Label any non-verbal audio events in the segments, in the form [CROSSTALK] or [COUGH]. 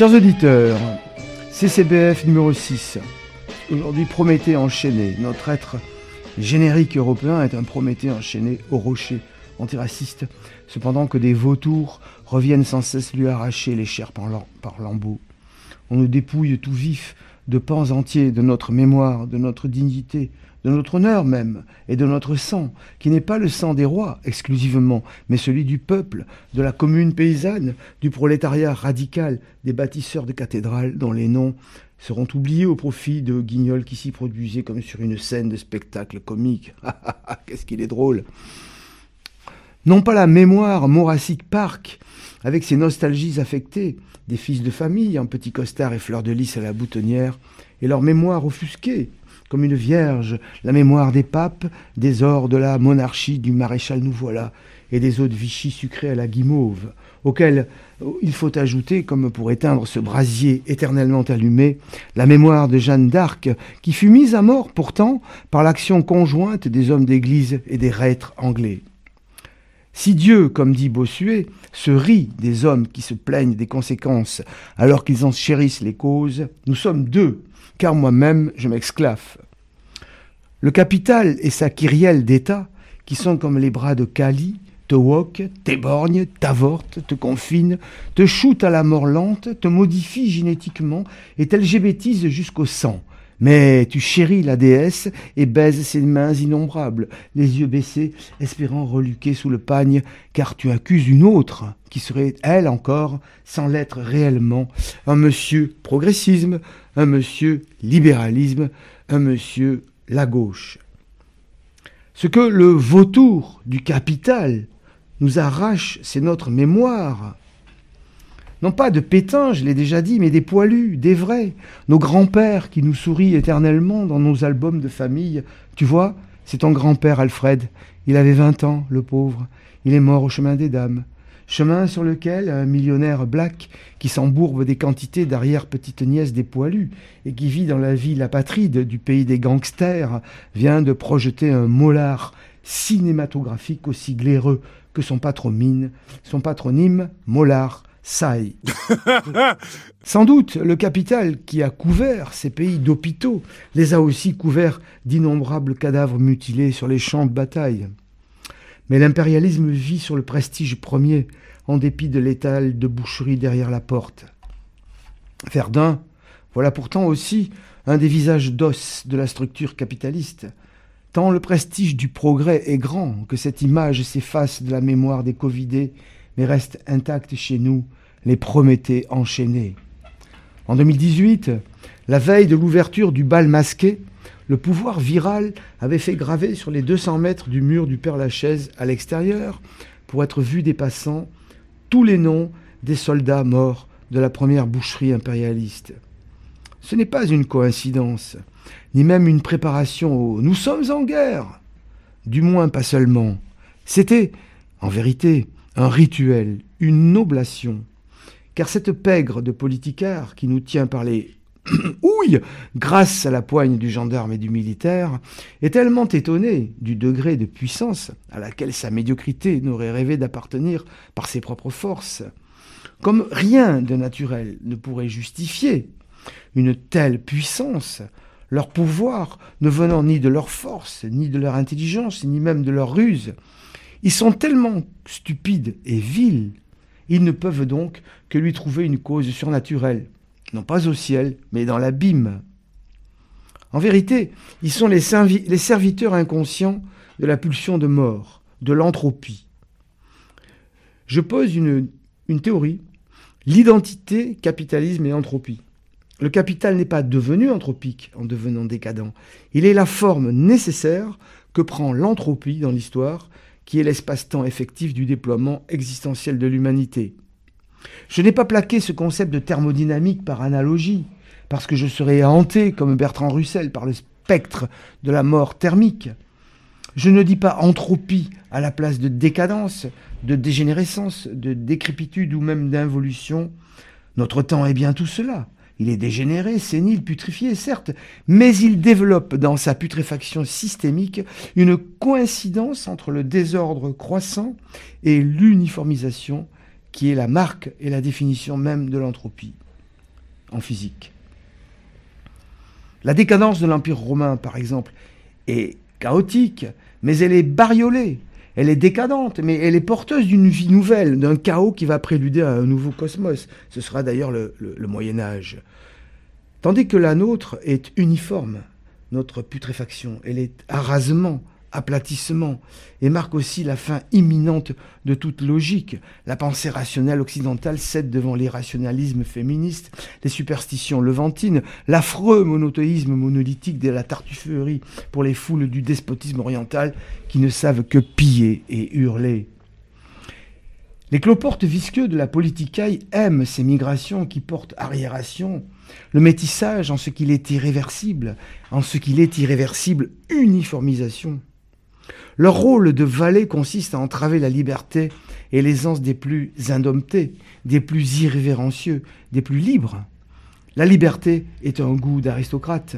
Chers auditeurs, CCBF numéro 6. Aujourd'hui, Prométhée enchaîné. Notre être générique européen est un Prométhée enchaîné au rocher antiraciste, cependant que des vautours reviennent sans cesse lui arracher les chairs par lambeaux. On nous dépouille tout vif de pans entiers de notre mémoire, de notre dignité, de notre honneur même, et de notre sang, qui n'est pas le sang des rois exclusivement, mais celui du peuple, de la commune paysanne, du prolétariat radical, des bâtisseurs de cathédrales dont les noms seront oubliés au profit de guignols qui s'y produisaient comme sur une scène de spectacle comique. [LAUGHS] Qu'est-ce qu'il est drôle Non pas la mémoire Morassic Park, avec ses nostalgies affectées, des fils de famille en petits costards et fleurs de lys à la boutonnière, et leur mémoire offusquée, comme une vierge, la mémoire des papes, des ors de la monarchie du maréchal nous voilà, et des eaux de Vichy sucrées à la guimauve, auxquelles il faut ajouter, comme pour éteindre ce brasier éternellement allumé, la mémoire de Jeanne d'Arc, qui fut mise à mort pourtant par l'action conjointe des hommes d'église et des reîtres anglais. Si Dieu, comme dit Bossuet, se rit des hommes qui se plaignent des conséquences alors qu'ils en chérissent les causes, nous sommes deux car moi-même je m'exclave. Le capital et sa kyrielle d'État, qui sont comme les bras de Kali, te woque, t'éborgne, t'avorte, te confine, te shoot à la mort lente, te modifie génétiquement et t'LGBTise jusqu'au sang. Mais tu chéris la déesse et baises ses mains innombrables, les yeux baissés, espérant reluquer sous le pagne, car tu accuses une autre, qui serait, elle encore, sans l'être réellement, un monsieur progressisme, un monsieur libéralisme, un monsieur la gauche. Ce que le vautour du capital nous arrache, c'est notre mémoire, non pas de pétins, je l'ai déjà dit, mais des poilus, des vrais, nos grands-pères qui nous sourient éternellement dans nos albums de famille. Tu vois, c'est ton grand-père Alfred. Il avait vingt ans, le pauvre. Il est mort au chemin des dames. Chemin sur lequel un millionnaire black qui s'embourbe des quantités d'arrière-petite-nièce des poilus et qui vit dans la ville apatride du pays des gangsters vient de projeter un molar cinématographique aussi glaireux que son patronyme, son patronyme Mollard Sai. [LAUGHS] Sans doute, le capital qui a couvert ces pays d'hôpitaux les a aussi couverts d'innombrables cadavres mutilés sur les champs de bataille. Mais l'impérialisme vit sur le prestige premier, en dépit de l'étal de boucherie derrière la porte. Verdun, voilà pourtant aussi un des visages d'os de la structure capitaliste. Tant le prestige du progrès est grand que cette image s'efface de la mémoire des Covidés mais restent intacts chez nous, les Prométhées enchaînés. En 2018, la veille de l'ouverture du bal masqué, le pouvoir viral avait fait graver sur les 200 mètres du mur du Père-Lachaise à l'extérieur, pour être vu des passants, tous les noms des soldats morts de la première boucherie impérialiste. Ce n'est pas une coïncidence, ni même une préparation au ⁇ Nous sommes en guerre !⁇ Du moins pas seulement. C'était, en vérité, un rituel, une oblation. Car cette pègre de politicard qui nous tient par les [CLEARS THROAT] ouilles grâce à la poigne du gendarme et du militaire est tellement étonnée du degré de puissance à laquelle sa médiocrité n'aurait rêvé d'appartenir par ses propres forces. Comme rien de naturel ne pourrait justifier une telle puissance, leur pouvoir ne venant ni de leur force, ni de leur intelligence, ni même de leur ruse, ils sont tellement stupides et vils, ils ne peuvent donc que lui trouver une cause surnaturelle, non pas au ciel, mais dans l'abîme. En vérité, ils sont les, serviteurs inconscients de la pulsion de mort, de l'entropie. Je pose une, une théorie, l'identité, capitalisme et entropie. Le capital n'est pas devenu anthropique en devenant décadent. Il est la forme nécessaire que prend l'entropie dans l'histoire qui est l'espace-temps effectif du déploiement existentiel de l'humanité. Je n'ai pas plaqué ce concept de thermodynamique par analogie, parce que je serais hanté, comme Bertrand Russell, par le spectre de la mort thermique. Je ne dis pas entropie à la place de décadence, de dégénérescence, de décrépitude ou même d'involution. Notre temps est bien tout cela. Il est dégénéré, sénile, putrifié, certes, mais il développe dans sa putréfaction systémique une coïncidence entre le désordre croissant et l'uniformisation qui est la marque et la définition même de l'entropie en physique. La décadence de l'Empire romain, par exemple, est chaotique, mais elle est bariolée. Elle est décadente, mais elle est porteuse d'une vie nouvelle, d'un chaos qui va préluder à un nouveau cosmos. Ce sera d'ailleurs le, Moyen Âge. Tandis que la nôtre est uniforme, notre putréfaction, elle est arasement, aplatissement, et marque aussi la fin imminente de toute logique. La pensée rationnelle occidentale cède devant l'irrationalisme féministe, les superstitions levantines, l'affreux monothéisme monolithique de la tartufferie pour les foules du despotisme oriental qui ne savent que piller et hurler. Les cloportes visqueux de la politicaille aiment ces migrations qui portent arriération, le métissage en ce qu'il est irréversible, en ce qu'il est irréversible uniformisation. Leur rôle de valet consiste à entraver la liberté et l'aisance des plus indomptés, des plus irrévérencieux, des plus libres. La liberté est un goût d'aristocrate.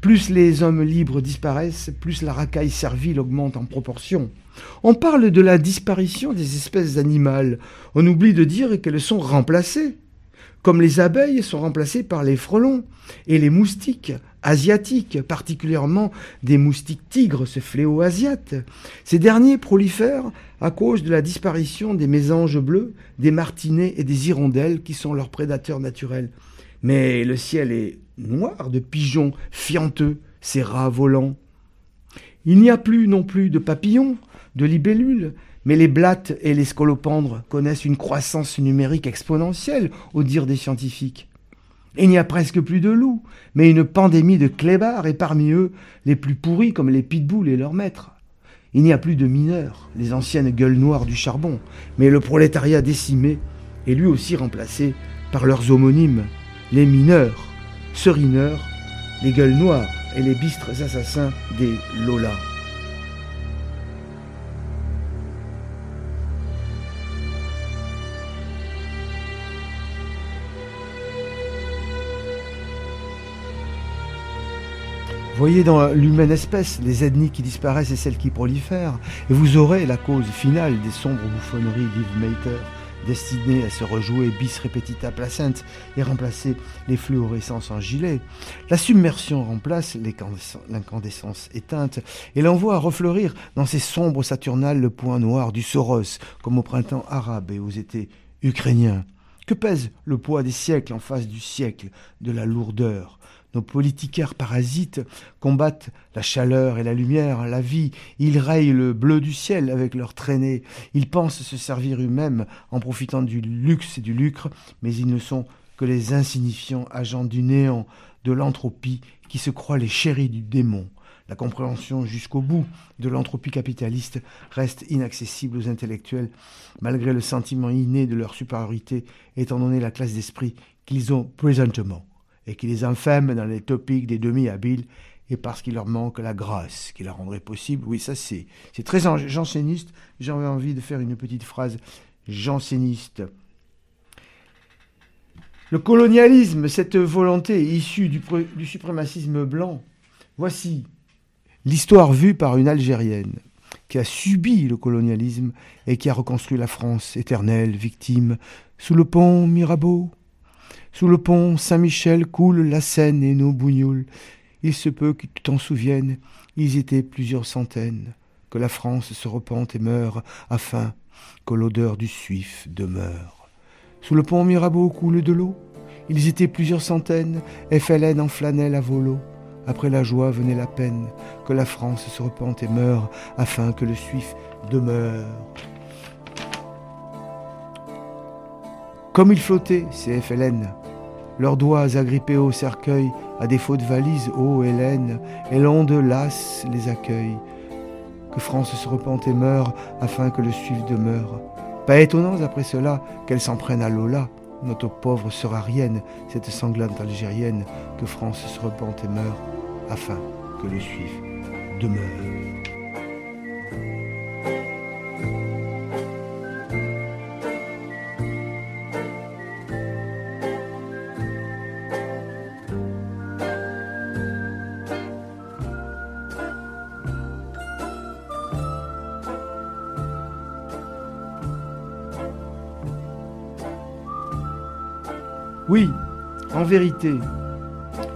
Plus les hommes libres disparaissent, plus la racaille servile augmente en proportion. On parle de la disparition des espèces animales. On oublie de dire qu'elles sont remplacées comme les abeilles sont remplacées par les frelons et les moustiques asiatiques, particulièrement des moustiques tigres, ce fléau asiate. Ces derniers prolifèrent à cause de la disparition des mésanges bleus, des martinets et des hirondelles qui sont leurs prédateurs naturels. Mais le ciel est noir de pigeons fianteux, ces rats volants. Il n'y a plus non plus de papillons, de libellules, mais les blattes et les scolopendres connaissent une croissance numérique exponentielle, au dire des scientifiques. Il n'y a presque plus de loups, mais une pandémie de clébards, et parmi eux, les plus pourris comme les pitbulls et leurs maîtres. Il n'y a plus de mineurs, les anciennes gueules noires du charbon, mais le prolétariat décimé est lui aussi remplacé par leurs homonymes, les mineurs, serineurs, les gueules noires et les bistres assassins des Lolas. Voyez dans l'humaine espèce les ethnies qui disparaissent et celles qui prolifèrent, et vous aurez la cause finale des sombres bouffonneries d'Yves Mater, destinées à se rejouer bis repetita placente et remplacer les fluorescences en gilet. La submersion remplace l'incandescence éteinte et l'envoie refleurir dans ces sombres saturnales le point noir du Soros, comme au printemps arabe et aux étés ukrainiens. Que pèse le poids des siècles en face du siècle de la lourdeur? Nos politicaires parasites combattent la chaleur et la lumière, la vie. Ils rayent le bleu du ciel avec leur traînée. Ils pensent se servir eux-mêmes en profitant du luxe et du lucre, mais ils ne sont que les insignifiants agents du néant, de l'entropie, qui se croient les chéris du démon. La compréhension jusqu'au bout de l'entropie capitaliste reste inaccessible aux intellectuels, malgré le sentiment inné de leur supériorité, étant donné la classe d'esprit qu'ils ont présentement et qui les infâme dans les topiques des demi-habiles et parce qu'il leur manque la grâce qui la rendrait possible. Oui, ça c'est, très janséniste. J'avais envie de faire une petite phrase janséniste. Le colonialisme, cette volonté issue du suprémacisme blanc, voici l'histoire vue par une Algérienne qui a subi le colonialisme et qui a reconstruit la France éternelle, victime, sous le pont Mirabeau, sous le pont Saint-Michel coule la Seine et nos bougnoules. Il se peut que tu t'en souviennes, ils étaient plusieurs centaines, que la France se repente et meure, afin que l'odeur du suif demeure. Sous le pont Mirabeau coule de l'eau, ils étaient plusieurs centaines, FLN en flanelle à volo. Après la joie venait la peine, que la France se repente et meure, afin que le suif demeure. Comme ils flottaient, ces FLN, leurs doigts agrippés au cercueil, à défaut de valise, ô Hélène, et l'onde lasse les accueille. Que France se repente et meure, afin que le suive demeure. Pas étonnant après cela qu'elle s'en prenne à Lola, notre pauvre sœur arienne, cette sanglante algérienne, que France se repente et meurt, afin que le suive demeure. Oui, en vérité,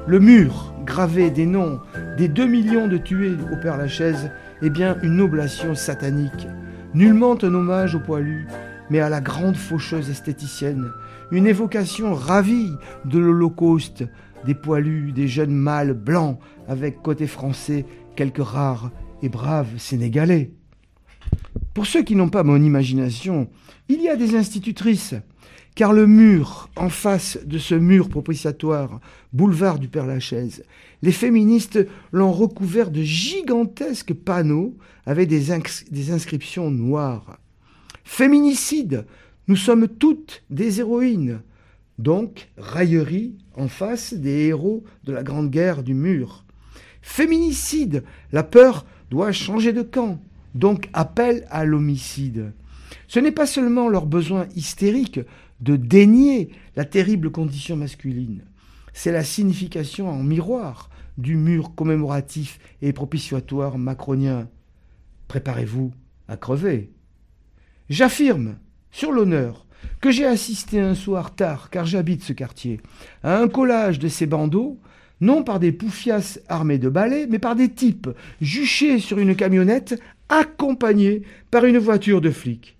le mur gravé des noms des deux millions de tués au Père Lachaise est bien une oblation satanique, nullement un hommage aux poilus, mais à la grande faucheuse esthéticienne, une évocation ravie de l'Holocauste, des poilus, des jeunes mâles blancs, avec côté français quelques rares et braves Sénégalais. Pour ceux qui n'ont pas mon imagination, il y a des institutrices car le mur, en face de ce mur propitiatoire, boulevard du Père-Lachaise, les féministes l'ont recouvert de gigantesques panneaux avec des, des inscriptions noires. Féminicide, nous sommes toutes des héroïnes. Donc, raillerie en face des héros de la Grande Guerre du Mur. Féminicide, la peur doit changer de camp. Donc, appel à l'homicide. Ce n'est pas seulement leur besoin hystérique de dénier la terrible condition masculine. C'est la signification en miroir du mur commémoratif et propitiatoire macronien. Préparez-vous à crever. J'affirme, sur l'honneur, que j'ai assisté un soir tard, car j'habite ce quartier, à un collage de ces bandeaux, non par des poufias armés de balais, mais par des types juchés sur une camionnette, accompagnés par une voiture de flics.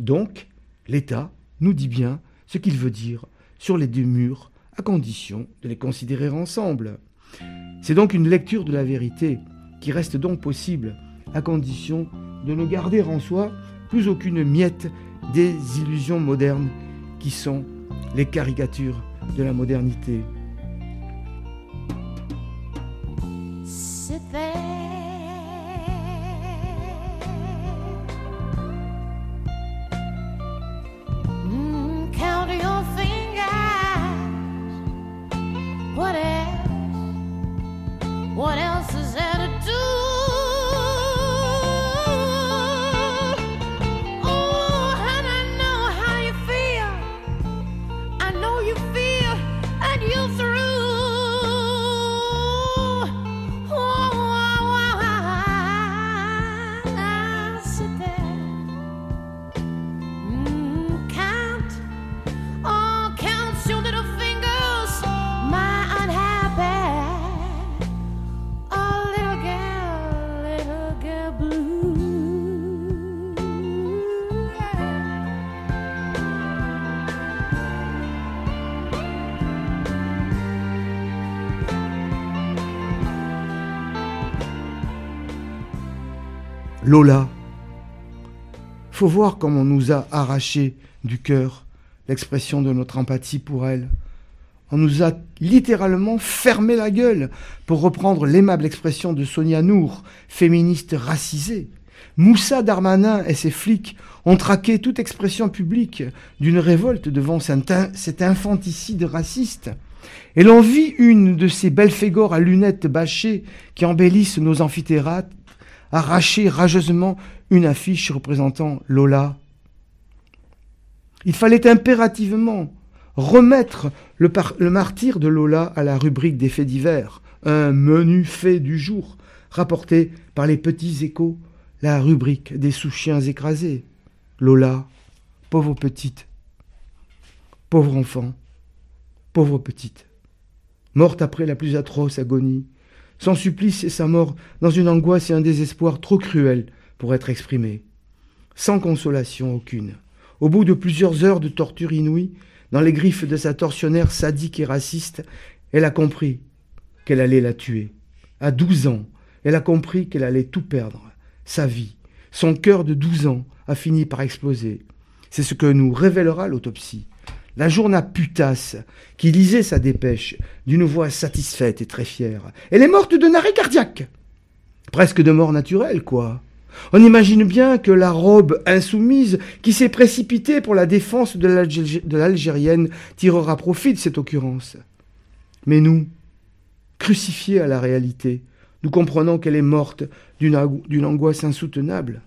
Donc, l'État nous dit bien ce qu'il veut dire sur les deux murs, à condition de les considérer ensemble. C'est donc une lecture de la vérité qui reste donc possible, à condition de ne garder en soi plus aucune miette des illusions modernes qui sont les caricatures de la modernité. What else? What else is there? Lola. Faut voir comme on nous a arraché du cœur l'expression de notre empathie pour elle. On nous a littéralement fermé la gueule, pour reprendre l'aimable expression de Sonia Nour, féministe racisée. Moussa Darmanin et ses flics ont traqué toute expression publique d'une révolte devant cet infanticide raciste. Et l'on vit une de ces belles fégores à lunettes bâchées qui embellissent nos amphithéâtres arracher rageusement une affiche représentant Lola. Il fallait impérativement remettre le, martyr de Lola à la rubrique des faits divers, un menu fait du jour, rapporté par les petits échos, la rubrique des sous-chiens écrasés. Lola, pauvre petite, pauvre enfant, pauvre petite, morte après la plus atroce agonie, son supplice et sa mort dans une angoisse et un désespoir trop cruels pour être exprimés. Sans consolation aucune. Au bout de plusieurs heures de torture inouïe, dans les griffes de sa tortionnaire sadique et raciste, elle a compris qu'elle allait la tuer. À douze ans, elle a compris qu'elle allait tout perdre. Sa vie, son cœur de douze ans a fini par exploser. C'est ce que nous révélera l'autopsie la journa putasse, qui lisait sa dépêche d'une voix satisfaite et très fière. Elle est morte d'un arrêt cardiaque. Presque de mort naturelle, quoi. On imagine bien que la robe insoumise qui s'est précipitée pour la défense de l'Algérienne tirera profit de cette occurrence. Mais nous, crucifiés à la réalité, nous comprenons qu'elle est morte d'une angoisse insoutenable,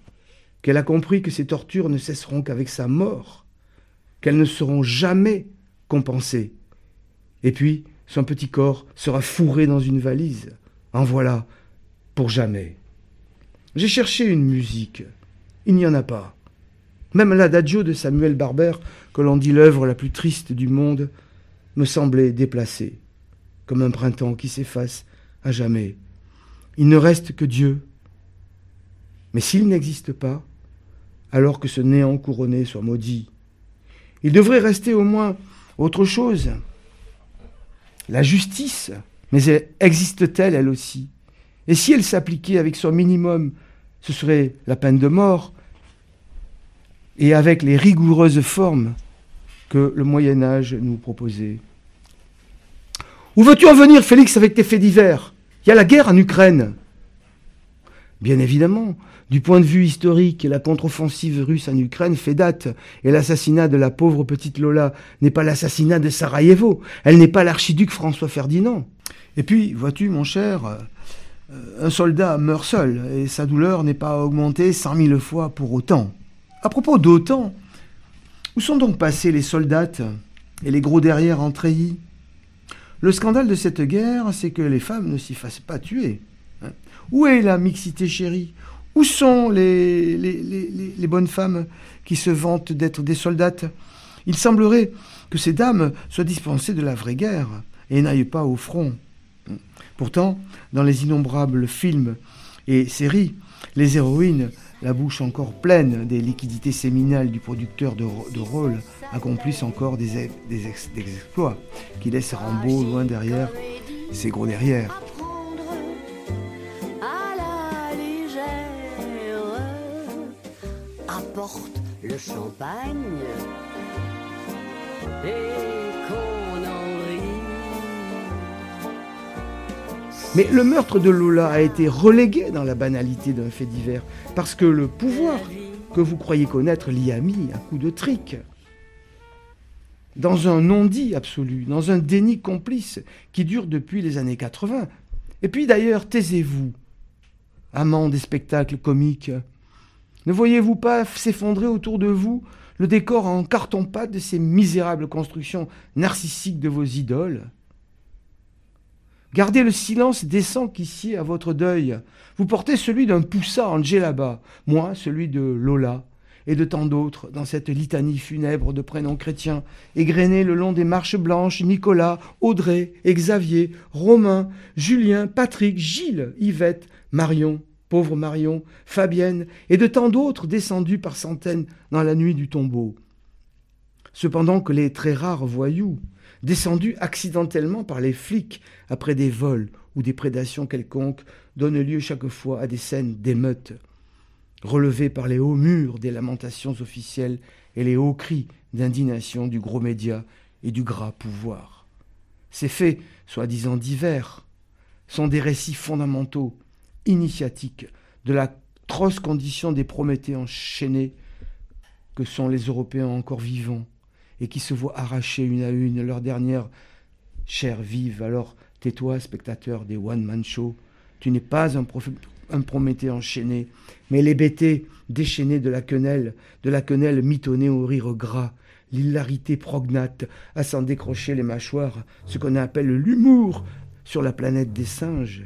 qu'elle a compris que ces tortures ne cesseront qu'avec sa mort, qu'elles ne seront jamais compensées. Et puis, son petit corps sera fourré dans une valise. En voilà pour jamais. J'ai cherché une musique. Il n'y en a pas. Même l'adagio de Samuel Barber, que l'on dit l'œuvre la plus triste du monde, me semblait déplacé, comme un printemps qui s'efface à jamais. Il ne reste que Dieu. Mais s'il n'existe pas, alors que ce néant couronné soit maudit, il devrait rester au moins autre chose. La justice, mais existe-t-elle elle aussi? Et si elle s'appliquait avec son minimum, ce serait la peine de mort, et avec les rigoureuses formes que le Moyen Âge nous proposait. Où veux-tu en venir, Félix, avec tes faits divers? Il y a la guerre en Ukraine. Bien évidemment, du point de vue historique, la contre-offensive russe en Ukraine fait date, et l'assassinat de la pauvre petite Lola n'est pas l'assassinat de Sarajevo, elle n'est pas l'archiduc François Ferdinand. Et puis, vois-tu, mon cher, euh, un soldat meurt seul, et sa douleur n'est pas augmentée cent mille fois pour autant. À propos d'autant, où sont donc passés les soldats et les gros derrière en treillis Le scandale de cette guerre, c'est que les femmes ne s'y fassent pas tuer. Hein. Où est la mixité chérie? Où sont les, bonnes femmes qui se vantent d'être des soldates? Il semblerait que ces dames soient dispensées de la vraie guerre et n'aillent pas au front. Pourtant, dans les innombrables films et séries, les héroïnes, la bouche encore pleine des liquidités séminales du producteur de, rôle, accomplissent encore des, exploits qui laissent Rambo loin derrière ses gros derrière. Le champagne Mais le meurtre de Lola a été relégué dans la banalité d'un fait divers, parce que le pouvoir que vous croyez connaître l'y a mis un coup de trick. Dans un non-dit absolu, dans un déni complice qui dure depuis les années 80. Et puis d'ailleurs, taisez-vous, amant des spectacles comiques. Ne voyez-vous pas s'effondrer autour de vous le décor en carton-pâte de ces misérables constructions narcissiques de vos idoles? Gardez le silence décent qui sied à votre deuil. Vous portez celui d'un Poussa en Djellaba, moi celui de Lola, et de tant d'autres dans cette litanie funèbre de prénoms chrétiens, égrenés le long des marches blanches, Nicolas, Audrey, Xavier, Romain, Julien, Patrick, Gilles, Yvette, Marion, pauvre Marion, Fabienne, et de tant d'autres descendus par centaines dans la nuit du tombeau. Cependant que les très rares voyous, descendus accidentellement par les flics après des vols ou des prédations quelconques, donnent lieu chaque fois à des scènes d'émeutes, relevées par les hauts murs des lamentations officielles et les hauts cris d'indignation du gros média et du gras pouvoir. Ces faits, soi-disant divers, sont des récits fondamentaux initiatique de la atroce condition des Prométhées enchaînés que sont les Européens encore vivants et qui se voient arracher une à une leur dernière chair vive. Alors tais-toi, spectateur des one-man shows, tu n'es pas un, Prométhée enchaîné, mais les bêtés déchaînées de la quenelle, de la quenelle mitonnée au rire gras, l'hilarité prognate à s'en décrocher les mâchoires, ce qu'on appelle l'humour sur la planète des singes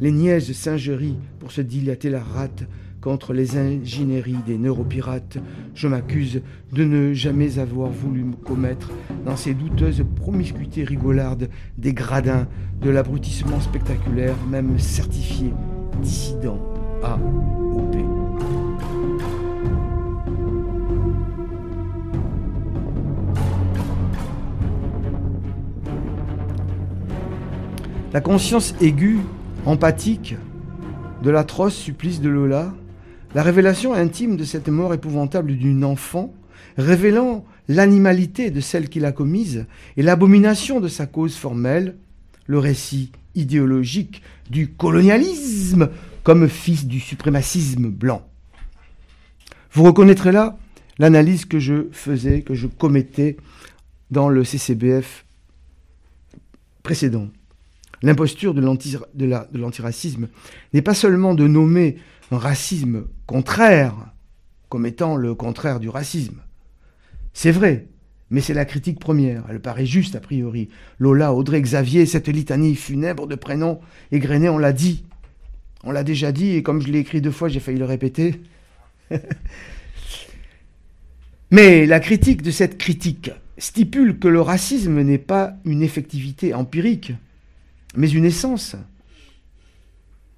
les niaises singeries pour se dilater la rate contre les ingénieries des neuropirates, je m'accuse de ne jamais avoir voulu me commettre dans ces douteuses promiscuités rigolardes des gradins de l'abrutissement spectaculaire, même certifié dissident AOP. La conscience aiguë empathique de l'atroce supplice de Lola, la révélation intime de cette mort épouvantable d'une enfant, révélant l'animalité de celle qui l'a commise et l'abomination de sa cause formelle, le récit idéologique du colonialisme comme fils du suprémacisme blanc. Vous reconnaîtrez là l'analyse que je faisais, que je commettais dans le CCBF précédent. L'imposture de l'antiracisme n'est pas seulement de nommer un racisme contraire comme étant le contraire du racisme. C'est vrai, mais c'est la critique première. Elle paraît juste a priori. Lola, Audrey, Xavier, cette litanie funèbre de prénoms égrenés, on l'a dit. On l'a déjà dit, et comme je l'ai écrit deux fois, j'ai failli le répéter. [LAUGHS] mais la critique de cette critique stipule que le racisme n'est pas une effectivité empirique, mais une essence.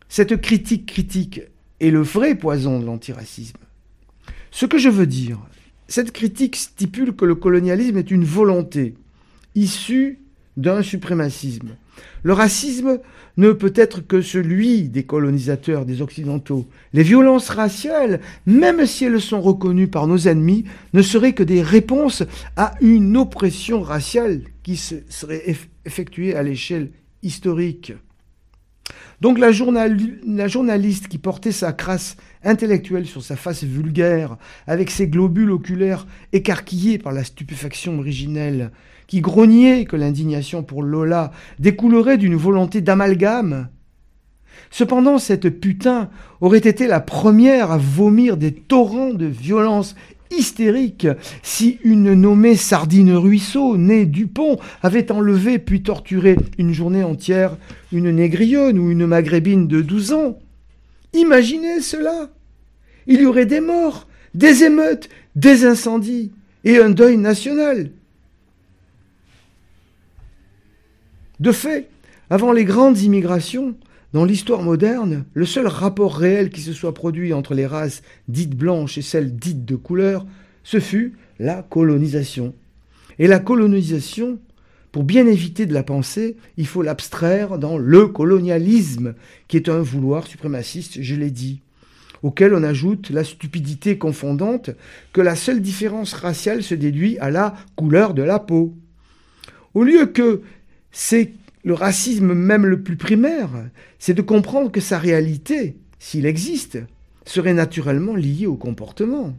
Cette critique critique est le vrai poison de l'antiracisme. Ce que je veux dire, cette critique stipule que le colonialisme est une volonté issue d'un suprémacisme. Le racisme ne peut être que celui des colonisateurs, des Occidentaux. Les violences raciales, même si elles sont reconnues par nos ennemis, ne seraient que des réponses à une oppression raciale qui serait effectuée à l'échelle historique. Donc la, journaliste qui portait sa crasse intellectuelle sur sa face vulgaire, avec ses globules oculaires écarquillés par la stupéfaction originelle, qui grognait que l'indignation pour Lola découlerait d'une volonté d'amalgame. Cependant, cette putain aurait été la première à vomir des torrents de violence hystérique si une nommée Sardine Ruisseau, née Dupont, avait enlevé puis torturé une journée entière une négrionne ou une maghrébine de 12 ans. Imaginez cela. Il y aurait des morts, des émeutes, des incendies et un deuil national. De fait, avant les grandes immigrations, dans l'histoire moderne, le seul rapport réel qui se soit produit entre les races dites blanches et celles dites de couleur, ce fut la colonisation. Et la colonisation, pour bien éviter de la penser, il faut l'abstraire dans le colonialisme, qui est un vouloir suprémaciste, je l'ai dit, auquel on ajoute la stupidité confondante que la seule différence raciale se déduit à la couleur de la peau. Au lieu que c'est le racisme même le plus primaire, c'est de comprendre que sa réalité, s'il existe, serait naturellement liée au comportement.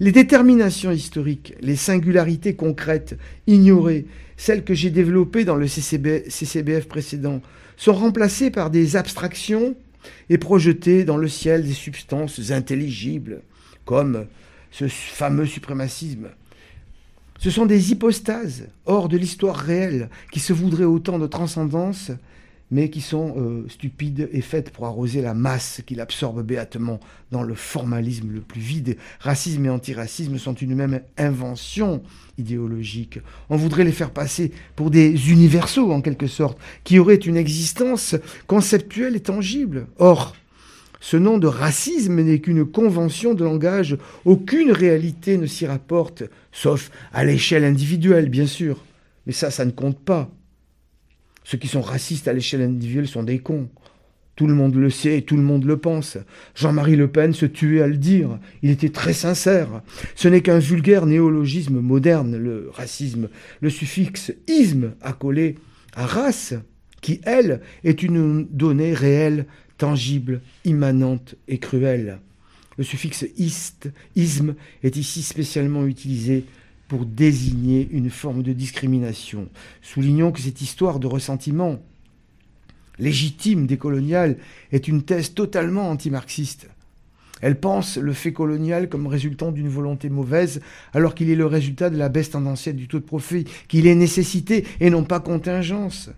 Les déterminations historiques, les singularités concrètes, ignorées, celles que j'ai développées dans le CCBF précédent, sont remplacées par des abstractions et projetées dans le ciel des substances intelligibles, comme ce fameux suprémacisme ce sont des hypostases hors de l'histoire réelle qui se voudraient autant de transcendance, mais qui sont euh, stupides et faites pour arroser la masse qui l'absorbe béatement dans le formalisme le plus vide. Racisme et antiracisme sont une même invention idéologique. On voudrait les faire passer pour des universaux, en quelque sorte, qui auraient une existence conceptuelle et tangible. Or, ce nom de racisme n'est qu'une convention de langage. Aucune réalité ne s'y rapporte, sauf à l'échelle individuelle, bien sûr. Mais ça, ça ne compte pas. Ceux qui sont racistes à l'échelle individuelle sont des cons. Tout le monde le sait et tout le monde le pense. Jean-Marie Le Pen se tuait à le dire. Il était très sincère. Ce n'est qu'un vulgaire néologisme moderne, le racisme. Le suffixe isme accolé à race, qui, elle, est une donnée réelle tangible, immanente et cruelle. Le suffixe ist, isme est ici spécialement utilisé pour désigner une forme de discrimination. Soulignons que cette histoire de ressentiment légitime des coloniales est une thèse totalement anti-marxiste. Elle pense le fait colonial comme résultant d'une volonté mauvaise, alors qu'il est le résultat de la baisse tendancielle du taux de profit, qu'il est nécessité et non pas contingence.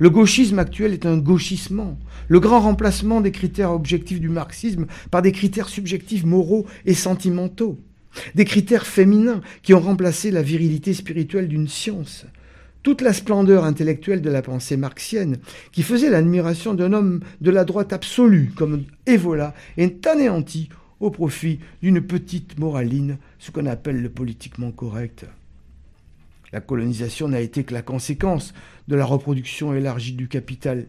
Le gauchisme actuel est un gauchissement, le grand remplacement des critères objectifs du marxisme par des critères subjectifs moraux et sentimentaux, des critères féminins qui ont remplacé la virilité spirituelle d'une science. Toute la splendeur intellectuelle de la pensée marxienne, qui faisait l'admiration d'un homme de la droite absolue comme Evola, est anéantie au profit d'une petite moraline, ce qu'on appelle le politiquement correct. La colonisation n'a été que la conséquence de la reproduction élargie du capital.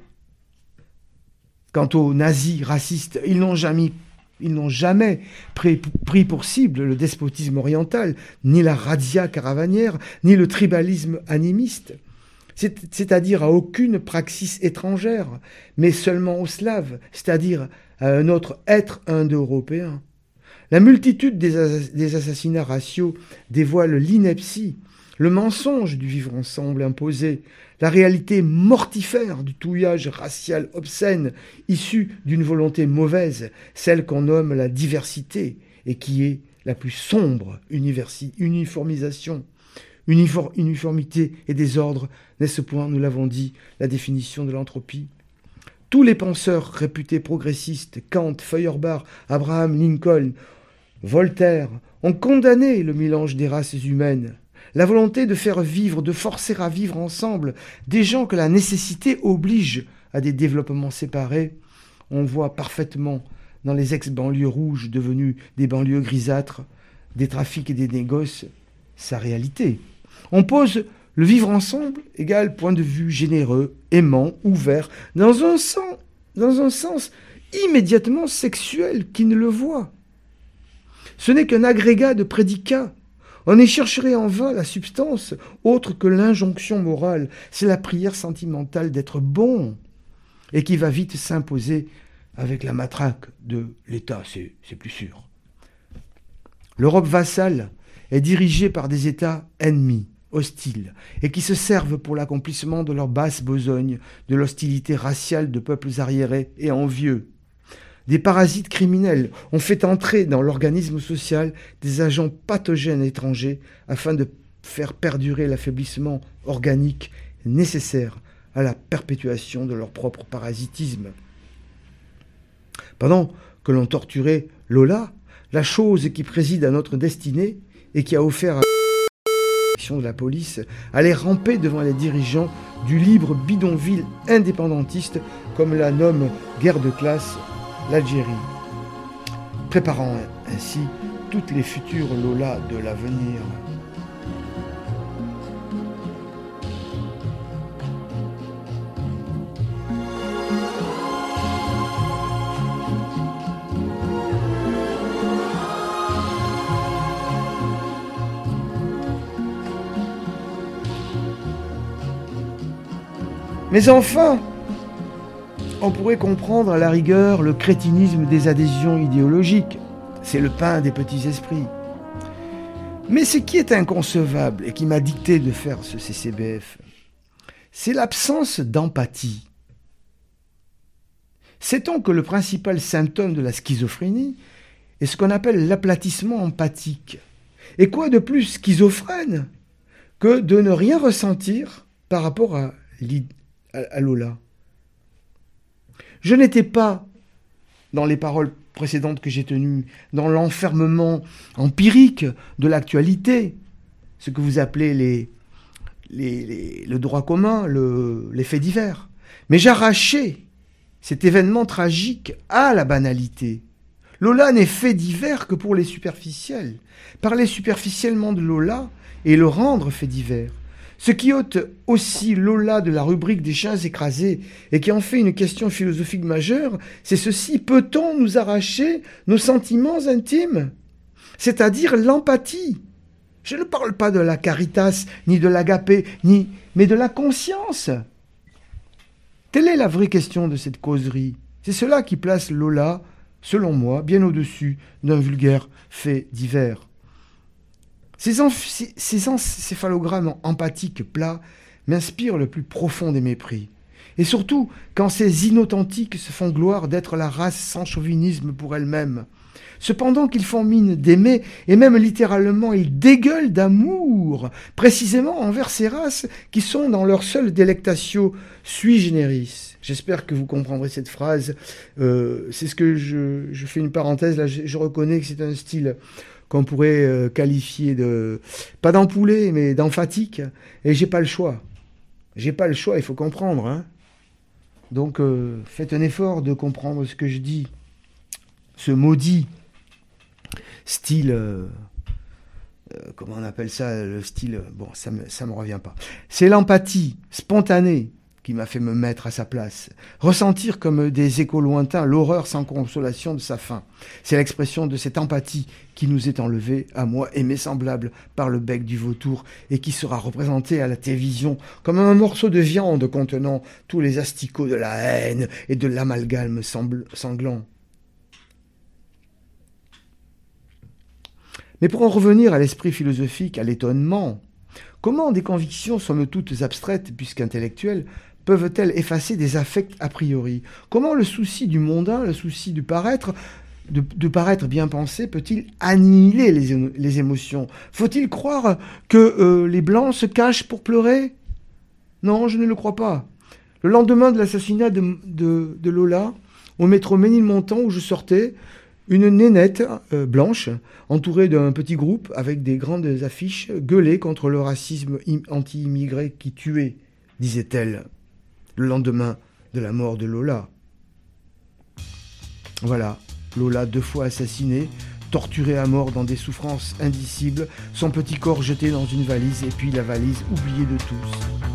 Quant aux nazis racistes, ils n'ont jamais, pris pour cible le despotisme oriental, ni la razzia caravanière, ni le tribalisme animiste, c'est-à-dire à aucune praxis étrangère, mais seulement aux Slaves, c'est-à-dire à un autre être indo-européen. La multitude des, assassinats raciaux dévoile l'ineptie, le mensonge du vivre ensemble imposé, la réalité mortifère du touillage racial obscène issu d'une volonté mauvaise, celle qu'on nomme la diversité et qui est la plus sombre uniformisation. uniformité et désordre, n'est-ce point, nous l'avons dit, la définition de l'entropie Tous les penseurs réputés progressistes, Kant, Feuerbach, Abraham Lincoln, Voltaire, ont condamné le mélange des races humaines, la volonté de faire vivre, de forcer à vivre ensemble des gens que la nécessité oblige à des développements séparés. On voit parfaitement dans les ex-banlieues rouges devenues des banlieues grisâtres, des trafics et des négoces, sa réalité. On pose le vivre ensemble égal point de vue généreux, aimant, ouvert, dans un sens, dans un sens immédiatement sexuel qui ne le voit. Ce n'est qu'un agrégat de prédicats. On y chercherait en vain la substance autre que l'injonction morale. C'est la prière sentimentale d'être bon et qui va vite s'imposer avec la matraque de l'État, c'est plus sûr. L'Europe vassale est dirigée par des États ennemis, hostiles, et qui se servent pour l'accomplissement de leur basse besogne de l'hostilité raciale de peuples arriérés et envieux. Des parasites criminels ont fait entrer dans l'organisme social des agents pathogènes étrangers afin de faire perdurer l'affaiblissement organique nécessaire à la perpétuation de leur propre parasitisme. Pendant que l'on torturait Lola, la chose qui préside à notre destinée et qui a offert à la police allait ramper devant les dirigeants du libre bidonville indépendantiste, comme la nomme guerre de classe l'Algérie, préparant ainsi toutes les futures Lola de l'avenir. Mais enfin, on pourrait comprendre à la rigueur le crétinisme des adhésions idéologiques. C'est le pain des petits esprits. Mais ce qui est inconcevable et qui m'a dicté de faire ce CCBF, c'est l'absence d'empathie. Sait-on que le principal symptôme de la schizophrénie est ce qu'on appelle l'aplatissement empathique? Et quoi de plus schizophrène que de ne rien ressentir par rapport à à, Lola. Je n'étais pas, dans les paroles précédentes que j'ai tenues, dans l'enfermement empirique de l'actualité, ce que vous appelez le droit commun, le, les faits divers. Mais j'arrachais cet événement tragique à la banalité. Lola n'est fait divers que pour les superficiels. Parler superficiellement de Lola et le rendre fait divers. Ce qui ôte aussi Lola de la rubrique des chiens écrasés et qui en fait une question philosophique majeure, c'est ceci. Peut-on nous arracher nos sentiments intimes? C'est-à-dire l'empathie. Je ne parle pas de la caritas, ni de l'agapé, ni, mais de la conscience. Telle est la vraie question de cette causerie. C'est cela qui place Lola, selon moi, bien au-dessus d'un vulgaire fait divers. Ces, encéphalogrammes empathiques plats m'inspirent le plus profond des mépris. Et surtout, quand ces inauthentiques se font gloire d'être la race sans chauvinisme pour elle-même. Cependant qu'ils font mine d'aimer, et même littéralement ils dégueulent d'amour, précisément envers ces races qui sont dans leur seule délectatio sui generis. J'espère que vous comprendrez cette phrase. Euh, c'est ce que je, je, fais une parenthèse, là je reconnais que c'est un style qu'on pourrait euh, qualifier de pas d'empoulet mais d'emphatique et j'ai pas le choix. J'ai pas le choix, il faut comprendre hein. Donc euh, faites un effort de comprendre ce que je dis. Ce maudit style euh, comment on appelle ça le style bon ça me ça me revient pas. C'est l'empathie spontanée qui m'a fait me mettre à sa place. Ressentir comme des échos lointains l'horreur sans consolation de sa fin. C'est l'expression de cette empathie qui nous est enlevée, à moi et mes semblables, par le bec du vautour, et qui sera représentée à la télévision comme un morceau de viande contenant tous les asticots de la haine et de l'amalgame sanglant. Mais pour en revenir à l'esprit philosophique, à l'étonnement, comment des convictions somme toutes abstraites puisqu'intellectuelles peuvent-elles effacer des affects a priori? Comment le souci du mondain, le souci du paraître, de, paraître bien pensé, peut-il annihiler les, émotions? Faut-il croire que euh, les blancs se cachent pour pleurer? Non, je ne le crois pas. Le lendemain de l'assassinat de, Lola, au métro Ménilmontant où je sortais, une nénette euh, blanche, entourée d'un petit groupe avec des grandes affiches, gueulait contre le racisme anti-immigré qui tuait, disait-elle, le lendemain de la mort de Lola. Voilà, Lola deux fois assassinée, torturée à mort dans des souffrances indicibles, son petit corps jeté dans une valise et puis la valise oubliée de tous.